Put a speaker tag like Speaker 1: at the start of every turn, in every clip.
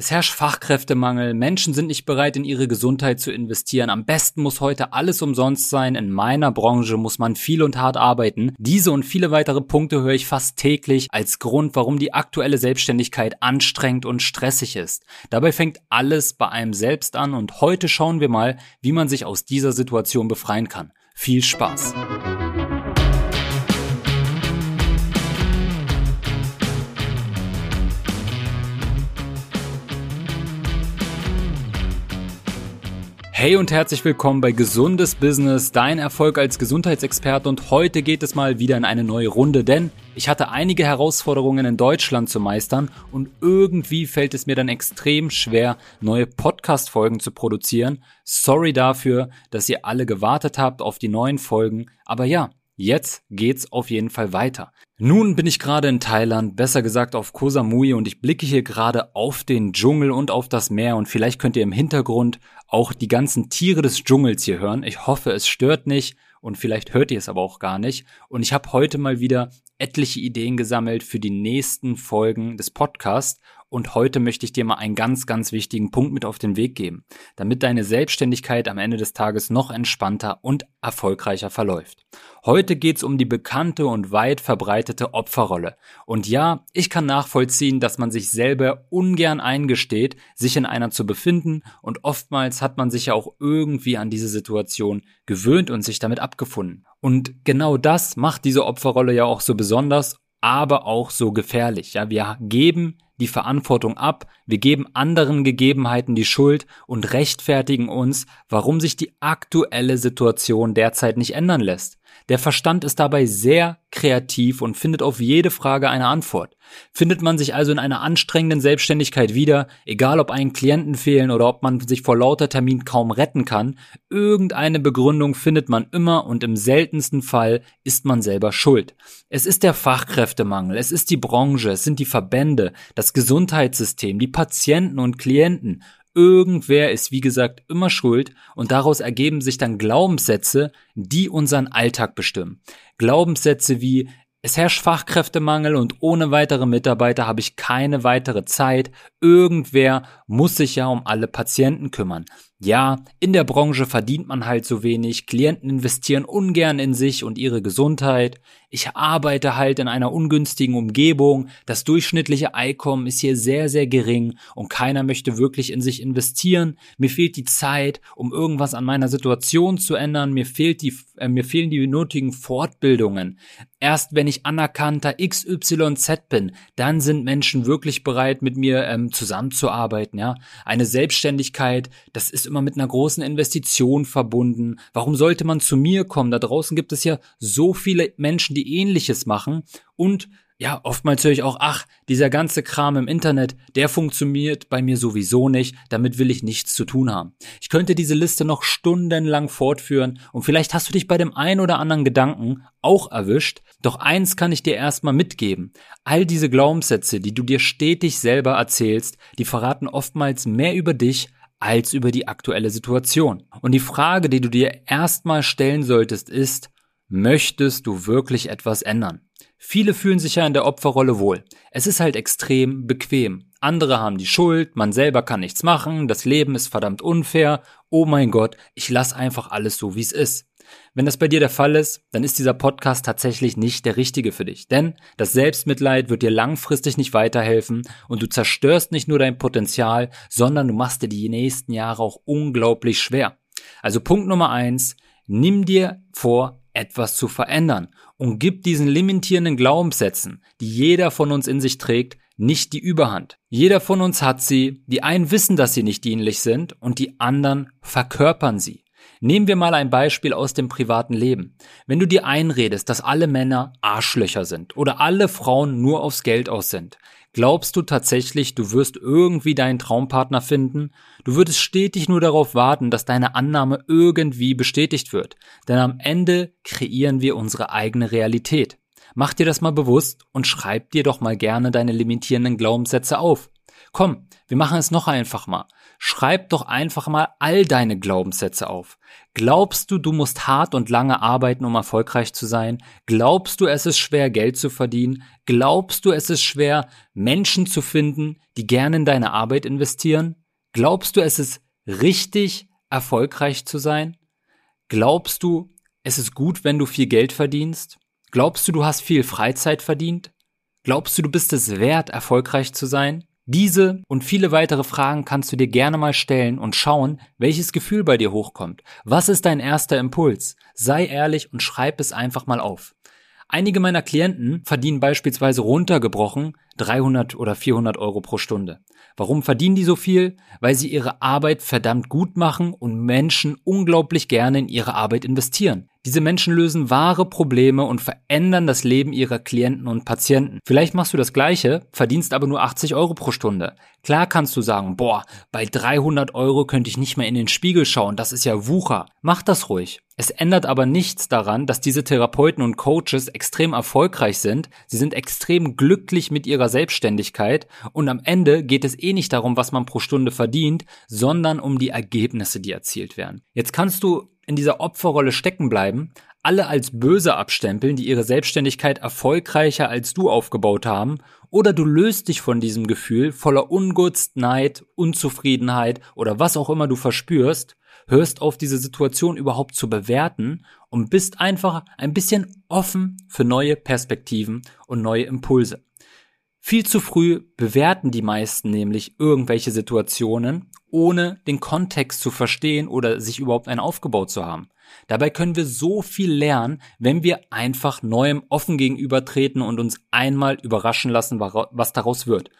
Speaker 1: Es herrscht Fachkräftemangel, Menschen sind nicht bereit, in ihre Gesundheit zu investieren. Am besten muss heute alles umsonst sein. In meiner Branche muss man viel und hart arbeiten. Diese und viele weitere Punkte höre ich fast täglich als Grund, warum die aktuelle Selbstständigkeit anstrengend und stressig ist. Dabei fängt alles bei einem selbst an und heute schauen wir mal, wie man sich aus dieser Situation befreien kann. Viel Spaß! Hey und herzlich willkommen bei Gesundes Business, dein Erfolg als Gesundheitsexperte und heute geht es mal wieder in eine neue Runde, denn ich hatte einige Herausforderungen in Deutschland zu meistern und irgendwie fällt es mir dann extrem schwer, neue Podcast-Folgen zu produzieren. Sorry dafür, dass ihr alle gewartet habt auf die neuen Folgen, aber ja, Jetzt geht's auf jeden Fall weiter. Nun bin ich gerade in Thailand, besser gesagt auf Koh Samui und ich blicke hier gerade auf den Dschungel und auf das Meer und vielleicht könnt ihr im Hintergrund auch die ganzen Tiere des Dschungels hier hören. Ich hoffe, es stört nicht und vielleicht hört ihr es aber auch gar nicht. Und ich habe heute mal wieder etliche Ideen gesammelt für die nächsten Folgen des Podcasts und heute möchte ich dir mal einen ganz, ganz wichtigen Punkt mit auf den Weg geben, damit deine Selbstständigkeit am Ende des Tages noch entspannter und erfolgreicher verläuft. Heute geht's um die bekannte und weit verbreitete Opferrolle. Und ja, ich kann nachvollziehen, dass man sich selber ungern eingesteht, sich in einer zu befinden und oftmals hat man sich ja auch irgendwie an diese Situation gewöhnt und sich damit abgefunden. Und genau das macht diese Opferrolle ja auch so besonders, aber auch so gefährlich. Ja, wir geben die Verantwortung ab, wir geben anderen Gegebenheiten die Schuld und rechtfertigen uns, warum sich die aktuelle Situation derzeit nicht ändern lässt. Der Verstand ist dabei sehr kreativ und findet auf jede Frage eine Antwort. Findet man sich also in einer anstrengenden Selbstständigkeit wieder, egal ob einen Klienten fehlen oder ob man sich vor lauter Termin kaum retten kann, irgendeine Begründung findet man immer und im seltensten Fall ist man selber schuld. Es ist der Fachkräftemangel, es ist die Branche, es sind die Verbände, das Gesundheitssystem, die Patienten und Klienten Irgendwer ist, wie gesagt, immer schuld und daraus ergeben sich dann Glaubenssätze, die unseren Alltag bestimmen. Glaubenssätze wie es herrscht Fachkräftemangel und ohne weitere Mitarbeiter habe ich keine weitere Zeit. Irgendwer muss sich ja um alle Patienten kümmern. Ja, in der Branche verdient man halt so wenig, Klienten investieren ungern in sich und ihre Gesundheit. Ich arbeite halt in einer ungünstigen Umgebung, das durchschnittliche Einkommen ist hier sehr, sehr gering und keiner möchte wirklich in sich investieren. Mir fehlt die Zeit, um irgendwas an meiner Situation zu ändern, mir fehlt die, äh, mir fehlen die nötigen Fortbildungen. Erst wenn ich anerkannter XYZ bin, dann sind Menschen wirklich bereit, mit mir ähm, zusammenzuarbeiten. Ja, eine Selbstständigkeit, das ist immer mit einer großen Investition verbunden. Warum sollte man zu mir kommen? Da draußen gibt es ja so viele Menschen, die ähnliches machen und ja, oftmals höre ich auch, ach, dieser ganze Kram im Internet, der funktioniert bei mir sowieso nicht, damit will ich nichts zu tun haben. Ich könnte diese Liste noch stundenlang fortführen und vielleicht hast du dich bei dem einen oder anderen Gedanken auch erwischt, doch eins kann ich dir erstmal mitgeben. All diese Glaubenssätze, die du dir stetig selber erzählst, die verraten oftmals mehr über dich als über die aktuelle Situation. Und die Frage, die du dir erstmal stellen solltest, ist, möchtest du wirklich etwas ändern? Viele fühlen sich ja in der Opferrolle wohl. Es ist halt extrem bequem. Andere haben die Schuld, man selber kann nichts machen, das Leben ist verdammt unfair. Oh mein Gott, ich lass einfach alles so, wie es ist. Wenn das bei dir der Fall ist, dann ist dieser Podcast tatsächlich nicht der richtige für dich. Denn das Selbstmitleid wird dir langfristig nicht weiterhelfen und du zerstörst nicht nur dein Potenzial, sondern du machst dir die nächsten Jahre auch unglaublich schwer. Also Punkt Nummer eins, nimm dir vor, etwas zu verändern und gib diesen limitierenden Glaubenssätzen, die jeder von uns in sich trägt, nicht die Überhand. Jeder von uns hat sie, die einen wissen, dass sie nicht dienlich sind und die anderen verkörpern sie. Nehmen wir mal ein Beispiel aus dem privaten Leben. Wenn du dir einredest, dass alle Männer Arschlöcher sind oder alle Frauen nur aufs Geld aus sind, glaubst du tatsächlich, du wirst irgendwie deinen Traumpartner finden? Du würdest stetig nur darauf warten, dass deine Annahme irgendwie bestätigt wird. Denn am Ende kreieren wir unsere eigene Realität. Mach dir das mal bewusst und schreib dir doch mal gerne deine limitierenden Glaubenssätze auf. Komm, wir machen es noch einfach mal. Schreib doch einfach mal all deine Glaubenssätze auf. Glaubst du, du musst hart und lange arbeiten, um erfolgreich zu sein? Glaubst du, es ist schwer, Geld zu verdienen? Glaubst du, es ist schwer, Menschen zu finden, die gerne in deine Arbeit investieren? Glaubst du, es ist richtig, erfolgreich zu sein? Glaubst du, es ist gut, wenn du viel Geld verdienst? Glaubst du, du hast viel Freizeit verdient? Glaubst du, du bist es wert, erfolgreich zu sein? Diese und viele weitere Fragen kannst du dir gerne mal stellen und schauen, welches Gefühl bei dir hochkommt. Was ist dein erster Impuls? Sei ehrlich und schreib es einfach mal auf. Einige meiner Klienten verdienen beispielsweise runtergebrochen 300 oder 400 Euro pro Stunde. Warum verdienen die so viel? Weil sie ihre Arbeit verdammt gut machen und Menschen unglaublich gerne in ihre Arbeit investieren. Diese Menschen lösen wahre Probleme und verändern das Leben ihrer Klienten und Patienten. Vielleicht machst du das Gleiche, verdienst aber nur 80 Euro pro Stunde. Klar kannst du sagen, boah, bei 300 Euro könnte ich nicht mehr in den Spiegel schauen, das ist ja Wucher. Mach das ruhig. Es ändert aber nichts daran, dass diese Therapeuten und Coaches extrem erfolgreich sind. Sie sind extrem glücklich mit ihrer Selbstständigkeit und am Ende geht es eh nicht darum, was man pro Stunde verdient, sondern um die Ergebnisse, die erzielt werden. Jetzt kannst du in dieser Opferrolle stecken bleiben, alle als böse abstempeln, die ihre Selbstständigkeit erfolgreicher als du aufgebaut haben, oder du löst dich von diesem Gefühl voller Ungunst, Neid, Unzufriedenheit oder was auch immer du verspürst, hörst auf diese Situation überhaupt zu bewerten und bist einfach ein bisschen offen für neue Perspektiven und neue Impulse. Viel zu früh bewerten die meisten nämlich irgendwelche Situationen, ohne den Kontext zu verstehen oder sich überhaupt einen aufgebaut zu haben. Dabei können wir so viel lernen, wenn wir einfach Neuem offen gegenübertreten und uns einmal überraschen lassen, was daraus wird.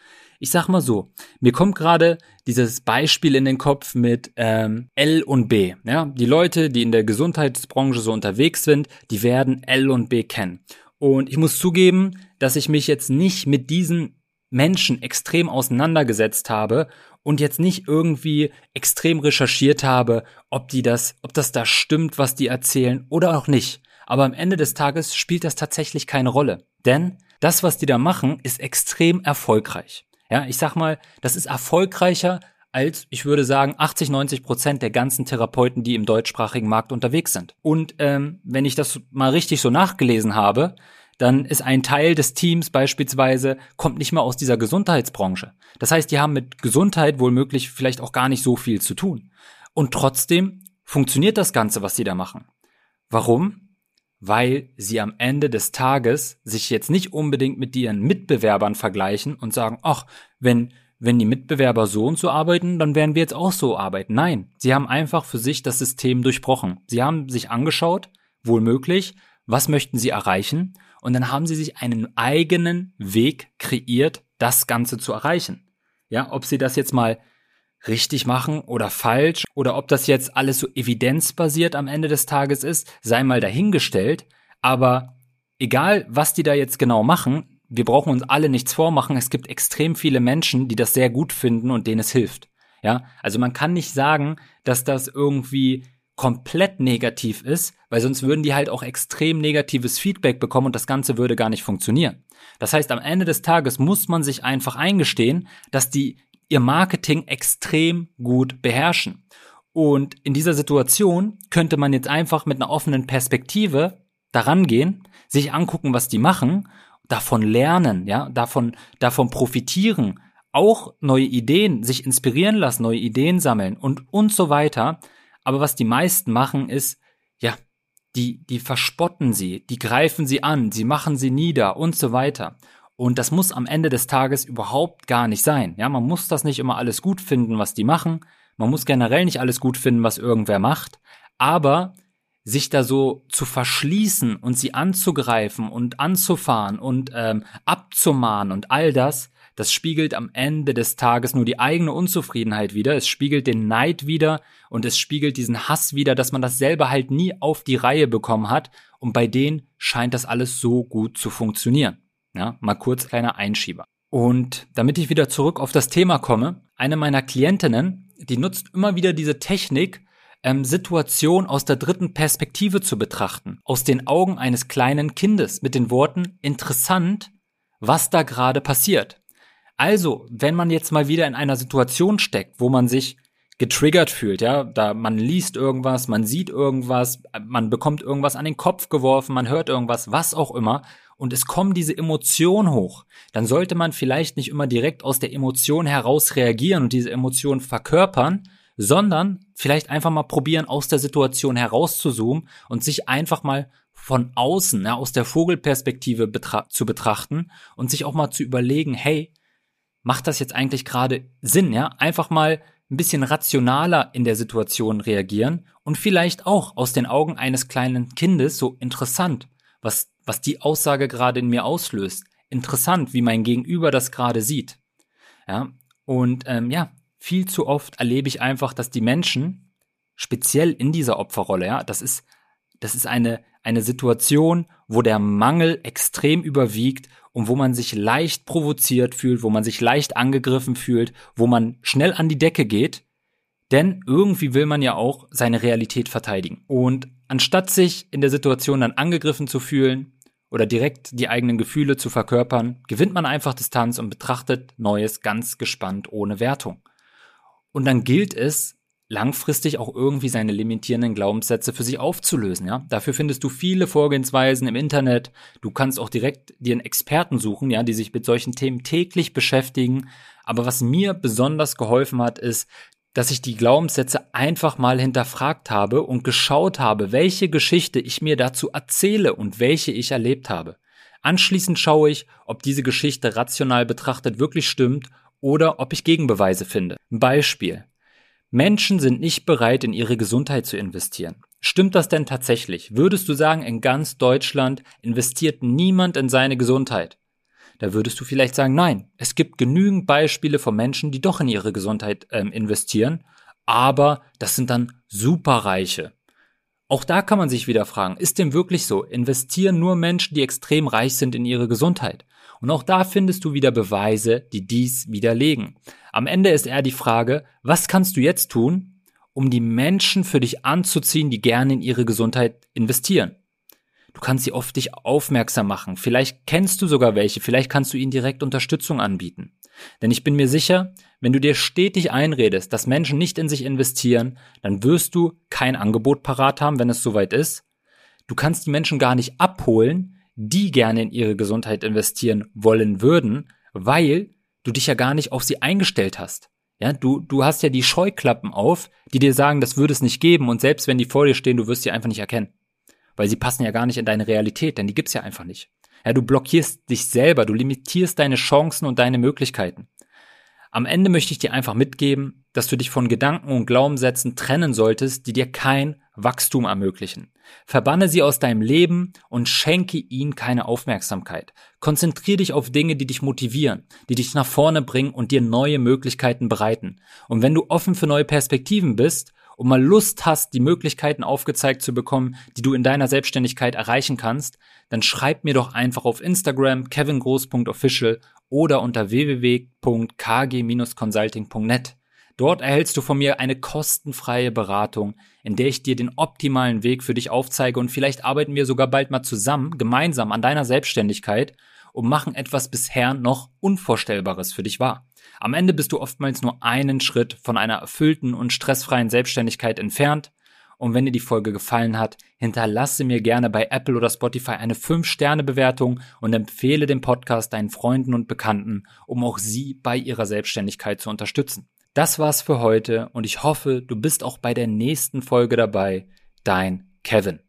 Speaker 1: Ich sag mal so, mir kommt gerade dieses Beispiel in den Kopf mit ähm, L und B. Ja, die Leute, die in der Gesundheitsbranche so unterwegs sind, die werden L und B kennen. Und ich muss zugeben, dass ich mich jetzt nicht mit diesen Menschen extrem auseinandergesetzt habe und jetzt nicht irgendwie extrem recherchiert habe, ob die das, ob das da stimmt, was die erzählen oder auch nicht. Aber am Ende des Tages spielt das tatsächlich keine Rolle. Denn das, was die da machen, ist extrem erfolgreich. Ja, ich sag mal, das ist erfolgreicher als, ich würde sagen, 80, 90 Prozent der ganzen Therapeuten, die im deutschsprachigen Markt unterwegs sind. Und ähm, wenn ich das mal richtig so nachgelesen habe, dann ist ein Teil des Teams beispielsweise, kommt nicht mal aus dieser Gesundheitsbranche. Das heißt, die haben mit Gesundheit wohl möglich vielleicht auch gar nicht so viel zu tun. Und trotzdem funktioniert das Ganze, was sie da machen. Warum? Weil sie am Ende des Tages sich jetzt nicht unbedingt mit ihren Mitbewerbern vergleichen und sagen, ach, wenn wenn die Mitbewerber so und so arbeiten, dann werden wir jetzt auch so arbeiten. Nein, sie haben einfach für sich das System durchbrochen. Sie haben sich angeschaut, wohl möglich, was möchten sie erreichen und dann haben sie sich einen eigenen Weg kreiert, das Ganze zu erreichen. Ja, ob sie das jetzt mal richtig machen oder falsch oder ob das jetzt alles so evidenzbasiert am Ende des Tages ist, sei mal dahingestellt, aber egal, was die da jetzt genau machen, wir brauchen uns alle nichts vormachen. Es gibt extrem viele Menschen, die das sehr gut finden und denen es hilft. Ja, also man kann nicht sagen, dass das irgendwie komplett negativ ist, weil sonst würden die halt auch extrem negatives Feedback bekommen und das Ganze würde gar nicht funktionieren. Das heißt, am Ende des Tages muss man sich einfach eingestehen, dass die ihr Marketing extrem gut beherrschen. Und in dieser Situation könnte man jetzt einfach mit einer offenen Perspektive daran gehen, sich angucken, was die machen davon lernen, ja, davon, davon profitieren, auch neue Ideen, sich inspirieren lassen, neue Ideen sammeln und, und so weiter. Aber was die meisten machen ist, ja, die, die verspotten sie, die greifen sie an, sie machen sie nieder und so weiter. Und das muss am Ende des Tages überhaupt gar nicht sein. Ja, man muss das nicht immer alles gut finden, was die machen. Man muss generell nicht alles gut finden, was irgendwer macht. Aber sich da so zu verschließen und sie anzugreifen und anzufahren und ähm, abzumahnen und all das, das spiegelt am Ende des Tages nur die eigene Unzufriedenheit wieder. Es spiegelt den Neid wieder und es spiegelt diesen Hass wieder, dass man das selber halt nie auf die Reihe bekommen hat. Und bei denen scheint das alles so gut zu funktionieren. Ja, mal kurz kleiner Einschieber. Und damit ich wieder zurück auf das Thema komme, eine meiner Klientinnen, die nutzt immer wieder diese Technik, ähm, Situation aus der dritten Perspektive zu betrachten, aus den Augen eines kleinen Kindes mit den Worten interessant, was da gerade passiert. Also, wenn man jetzt mal wieder in einer Situation steckt, wo man sich getriggert fühlt, ja, da man liest irgendwas, man sieht irgendwas, man bekommt irgendwas an den Kopf geworfen, man hört irgendwas, was auch immer, und es kommen diese Emotionen hoch, dann sollte man vielleicht nicht immer direkt aus der Emotion heraus reagieren und diese Emotion verkörpern, sondern vielleicht einfach mal probieren, aus der Situation herauszuzoomen und sich einfach mal von außen, ja, aus der Vogelperspektive betra zu betrachten und sich auch mal zu überlegen, hey, macht das jetzt eigentlich gerade Sinn, ja? Einfach mal ein bisschen rationaler in der Situation reagieren und vielleicht auch aus den Augen eines kleinen Kindes so interessant, was, was die Aussage gerade in mir auslöst. Interessant, wie mein Gegenüber das gerade sieht. Ja, und ähm, ja, viel zu oft erlebe ich einfach, dass die Menschen, speziell in dieser Opferrolle, ja, das ist, das ist eine, eine Situation, wo der Mangel extrem überwiegt und wo man sich leicht provoziert fühlt, wo man sich leicht angegriffen fühlt, wo man schnell an die Decke geht, denn irgendwie will man ja auch seine Realität verteidigen. Und anstatt sich in der Situation dann angegriffen zu fühlen oder direkt die eigenen Gefühle zu verkörpern, gewinnt man einfach Distanz und betrachtet Neues ganz gespannt ohne Wertung. Und dann gilt es, langfristig auch irgendwie seine limitierenden Glaubenssätze für sich aufzulösen, ja. Dafür findest du viele Vorgehensweisen im Internet. Du kannst auch direkt dir einen Experten suchen, ja, die sich mit solchen Themen täglich beschäftigen. Aber was mir besonders geholfen hat, ist, dass ich die Glaubenssätze einfach mal hinterfragt habe und geschaut habe, welche Geschichte ich mir dazu erzähle und welche ich erlebt habe. Anschließend schaue ich, ob diese Geschichte rational betrachtet wirklich stimmt oder ob ich Gegenbeweise finde. Beispiel. Menschen sind nicht bereit, in ihre Gesundheit zu investieren. Stimmt das denn tatsächlich? Würdest du sagen, in ganz Deutschland investiert niemand in seine Gesundheit? Da würdest du vielleicht sagen, nein, es gibt genügend Beispiele von Menschen, die doch in ihre Gesundheit ähm, investieren, aber das sind dann Superreiche. Auch da kann man sich wieder fragen, ist dem wirklich so? Investieren nur Menschen, die extrem reich sind in ihre Gesundheit? Und auch da findest du wieder Beweise, die dies widerlegen. Am Ende ist eher die Frage, was kannst du jetzt tun, um die Menschen für dich anzuziehen, die gerne in ihre Gesundheit investieren? Du kannst sie auf dich aufmerksam machen. Vielleicht kennst du sogar welche. Vielleicht kannst du ihnen direkt Unterstützung anbieten. Denn ich bin mir sicher, wenn du dir stetig einredest, dass Menschen nicht in sich investieren, dann wirst du kein Angebot parat haben, wenn es soweit ist. Du kannst die Menschen gar nicht abholen, die gerne in ihre Gesundheit investieren wollen würden, weil du dich ja gar nicht auf sie eingestellt hast. Ja, du, du hast ja die Scheuklappen auf, die dir sagen, das würde es nicht geben und selbst wenn die vor dir stehen, du wirst sie einfach nicht erkennen. Weil sie passen ja gar nicht in deine Realität, denn die gibt's ja einfach nicht. Ja, du blockierst dich selber, du limitierst deine Chancen und deine Möglichkeiten. Am Ende möchte ich dir einfach mitgeben, dass du dich von Gedanken und Glaubenssätzen trennen solltest, die dir kein Wachstum ermöglichen. Verbanne sie aus deinem Leben und schenke ihnen keine Aufmerksamkeit. Konzentriere dich auf Dinge, die dich motivieren, die dich nach vorne bringen und dir neue Möglichkeiten bereiten. Und wenn du offen für neue Perspektiven bist und mal Lust hast, die Möglichkeiten aufgezeigt zu bekommen, die du in deiner Selbstständigkeit erreichen kannst, dann schreib mir doch einfach auf Instagram kevingroß.official oder unter www.kg-consulting.net. Dort erhältst du von mir eine kostenfreie Beratung, in der ich dir den optimalen Weg für dich aufzeige und vielleicht arbeiten wir sogar bald mal zusammen, gemeinsam an deiner Selbstständigkeit und machen etwas bisher noch Unvorstellbares für dich wahr. Am Ende bist du oftmals nur einen Schritt von einer erfüllten und stressfreien Selbstständigkeit entfernt und wenn dir die Folge gefallen hat, hinterlasse mir gerne bei Apple oder Spotify eine 5-Sterne-Bewertung und empfehle den Podcast deinen Freunden und Bekannten, um auch sie bei ihrer Selbstständigkeit zu unterstützen. Das war's für heute und ich hoffe, du bist auch bei der nächsten Folge dabei. Dein Kevin.